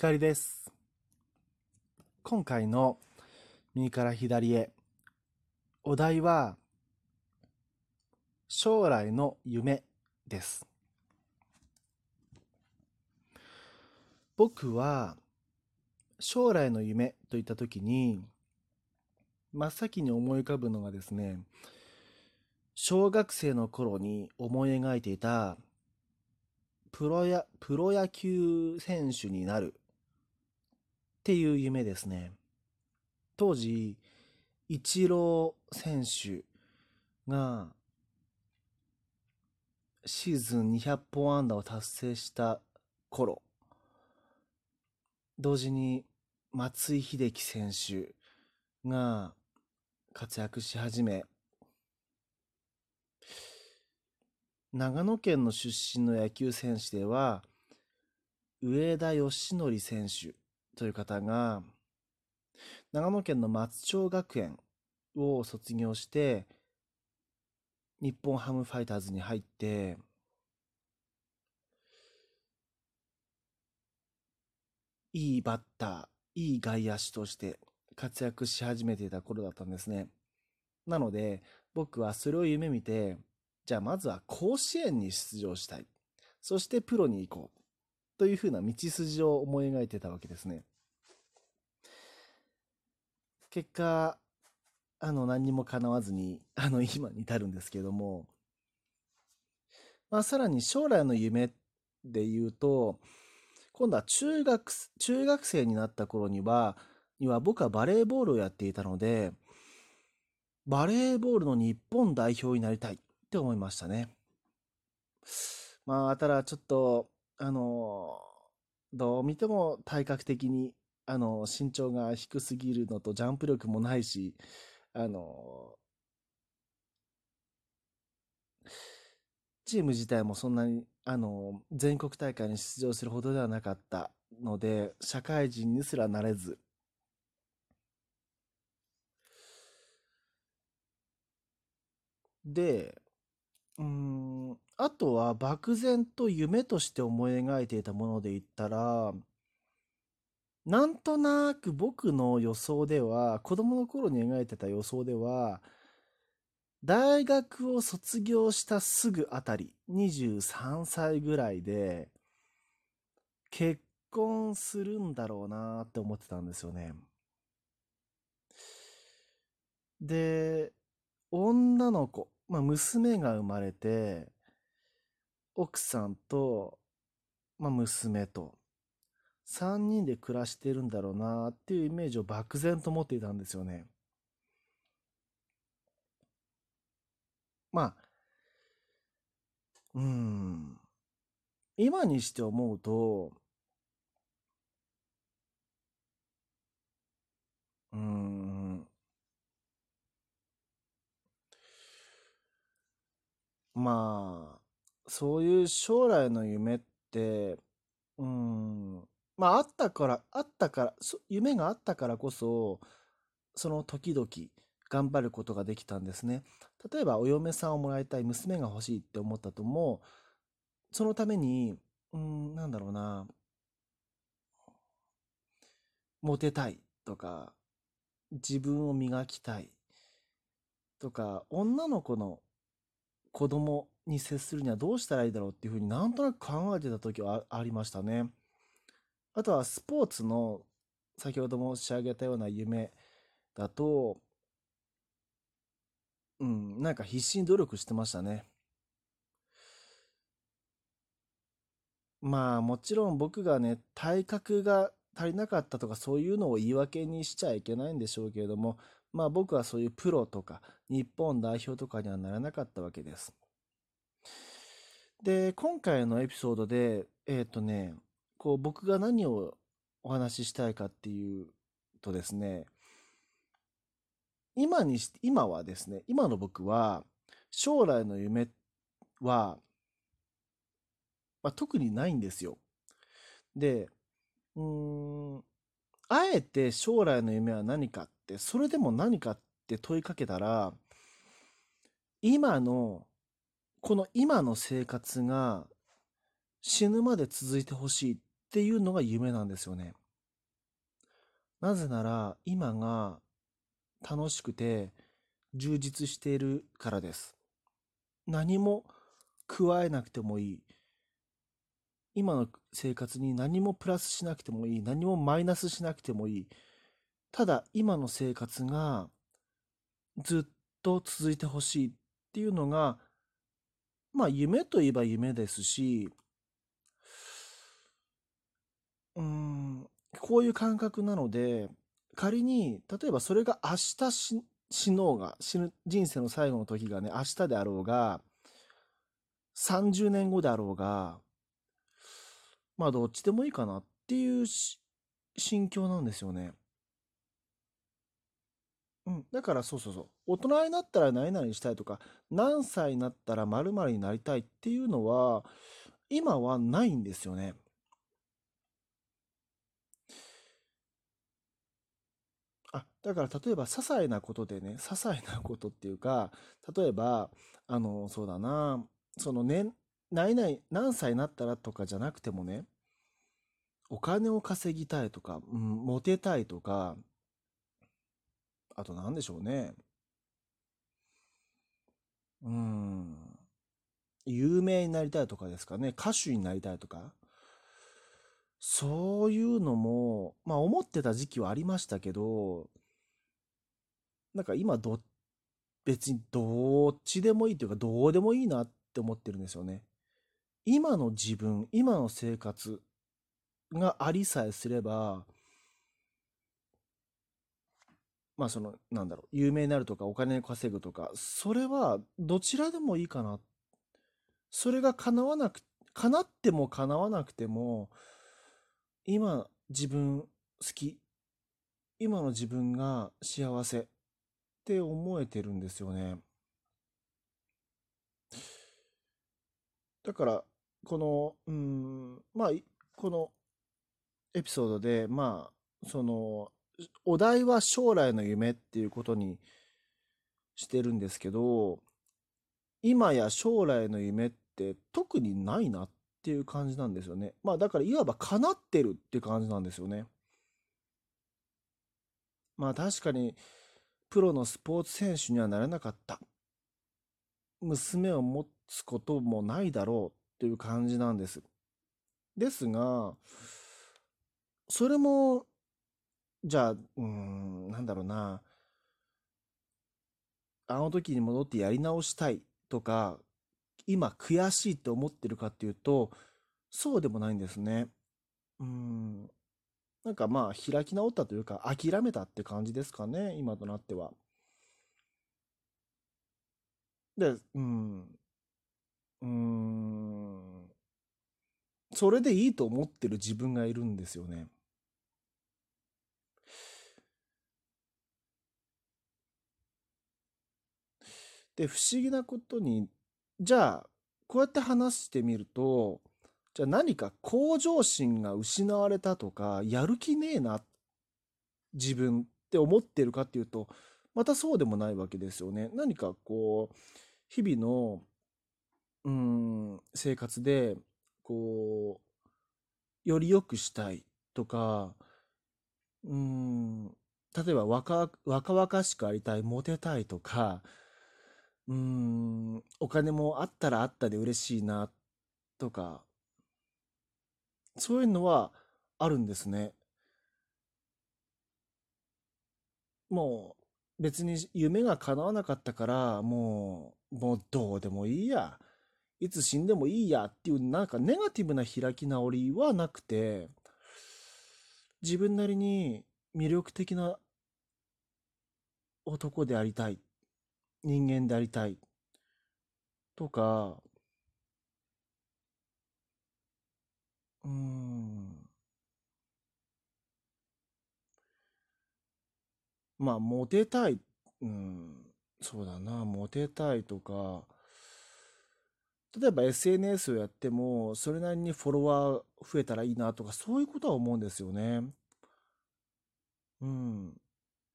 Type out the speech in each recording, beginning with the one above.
光です。今回の右から左へお題は将来の夢です。僕は将来の夢といった時に真っ先に思い浮かぶのがですね小学生の頃に思い描いていたプロやプロ野球選手になるっていう夢ですね。当時、イチロー選手がシーズン200本安打を達成した頃、同時に松井秀喜選手が活躍し始め、長野県の出身の野球選手では、上田義則選手という方が、長野県の松町学園を卒業して、日本ハムファイターズに入って、いいバッター、いい外野手として活躍し始めていた頃だったんですね。なので、僕はそれを夢見て、じゃあまずは甲子園に出場したい。そしてプロに行こう。というふうな道筋を思い描いてたわけですね。結果、あの、何にも叶わずに、あの、今に至るんですけども、まあ、さらに将来の夢で言うと、今度は中学、中学生になった頃には、には僕はバレーボールをやっていたので、バレーボールの日本代表になりたい。って思いましたね。まあ、ただちょっと、あの、どう見ても体格的に、あの、身長が低すぎるのとジャンプ力もないし、あの、チーム自体もそんなに、あの、全国大会に出場するほどではなかったので、社会人にすらなれず、で、うん、あとは漠然と夢として思い描いていたもので言ったら、なんとなく僕の予想では、子供の頃に描いてた予想では、大学を卒業したすぐあたり、23歳ぐらいで、結婚するんだろうなって思ってたんですよね。で、女の子、まあ、娘が生まれて、奥さんと、まあ、娘と、3人で暮らしてるんだろうなっていうイメージを漠然と持っていたんですよね。まあ、うん、今にして思うと、うん、まあ、そういう将来の夢って、うん、まああったから、あったから、夢があったからこそ、その時々頑張ることができたんですね。例えば、お嫁さんをもらいたい、娘が欲しいって思ったとも、そのために、うん、なんだろうな、モテたいとか、自分を磨きたいとか、女の子の子供に接するにはどうしたらいいだろうっていうふうになんとなく考えてた時はあ りましたね。あとはスポーツの先ほど申し上げたような夢だと、うん、なんか必死に努力してましたね。まあもちろん僕がね、体格が足りなかったとかそういうのを言い訳にしちゃいけないんでしょうけれども、まあ僕はそういうプロとか日本代表とかにはならなかったわけです。で、今回のエピソードで、えっ、とね、こう僕が何をお話ししたいかっていうとですね、今にし、今はですね、今の僕は将来の夢は、まあ、特にないんですよ。で、うーん、あえて将来の夢は何かって、それでも何かって問いかけたら、今の、この今の生活が死ぬまで続いてほしいっていうのが夢なんですよね。なぜなら今が楽しくて充実しているからです。何も加えなくてもいい。今の生活に何もプラスしなくてもいい。何もマイナスしなくてもいい。ただ今の生活がずっと続いてほしいっていうのが、まあ夢といえば夢ですし、うん、こういう感覚なので、仮に、例えばそれが明日死死のうが、死ぬ、人生の最後の時がね、明日であろうが、30年後であろうが、まあどっちでもいいかなっていう心境なんですよね。うん、だからそうそうそう。大人になったら何々したいとか、何歳になったら〇〇になりたいっていうのは、今はないんですよね。あ、だから例えば些細なことでね、些細なことっていうか、例えば、あの、そうだな、その年、何々、何歳になったらとかじゃなくてもね、お金を稼ぎたいとか、うん、モテたいとか、あと何でしょうね。うん、有名になりたいとかですかね、歌手になりたいとか、そういうのも、まあ思ってた時期はありましたけど、なんか今ど、別にどっちでもいいというか、どうでもいいなって思ってるんですよね。今の自分、今の生活がありさえすれば、まあその、なんだろう、有名になるとかお金稼ぐとか、それはどちらでもいいかな。それが叶わなく、叶っても叶わなくても、今自分好き、今の自分が幸せって思えてるんですよね。だから、この、うん、まあ、このエピソードで、まあ、その、お題は将来の夢っていうことにしてるんですけど、今や将来の夢って特にないなっていう感じなんですよね。まあだからいわば叶ってるって感じなんですよね。まあ確かにプロのスポーツ選手にはなれなかった。娘を持つこともないだろうっていう感じなんです。ですが、それも、じゃあ、うん、なんだろうな、あの時に戻ってやり直したいとか、今悔しいって思ってるかっていうと、そうでもないんですね。うん。なんかまあ開き直ったというか諦めたって感じですかね、今となっては。で、うん。うん。それでいいと思ってる自分がいるんですよね。で、不思議なことにじゃあ、こうやって話してみると、じゃあ何か向上心が失われたとか、やる気ねえな、自分って思ってるかっていうと、またそうでもないわけですよね。何かこう、日々の、うん、生活で、こう、より良くしたいとか、うん、例えば若若々しくありたい、モテたいとか、うん、お金もあったらあったで嬉しいなとか、そういうのはあるんですね。もう別に夢が叶わなかったから、もう、もうどうでもいいや。いつ死んでもいいやっていうなんかネガティブな開き直りはなくて、自分なりに魅力的な男でありたい。人間でありたい。とか、うん、まあ、モテたい、うん、そうだな、モテたいとか、例えば SNS をやっても、それなりにフォロワー増えたらいいなとか、そういうことは思うんですよね。うん。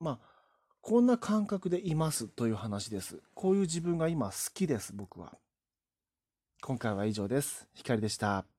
まあ、こんな感覚でいますという話です。こういう自分が今好きです、僕は。今回は以上です。光でした。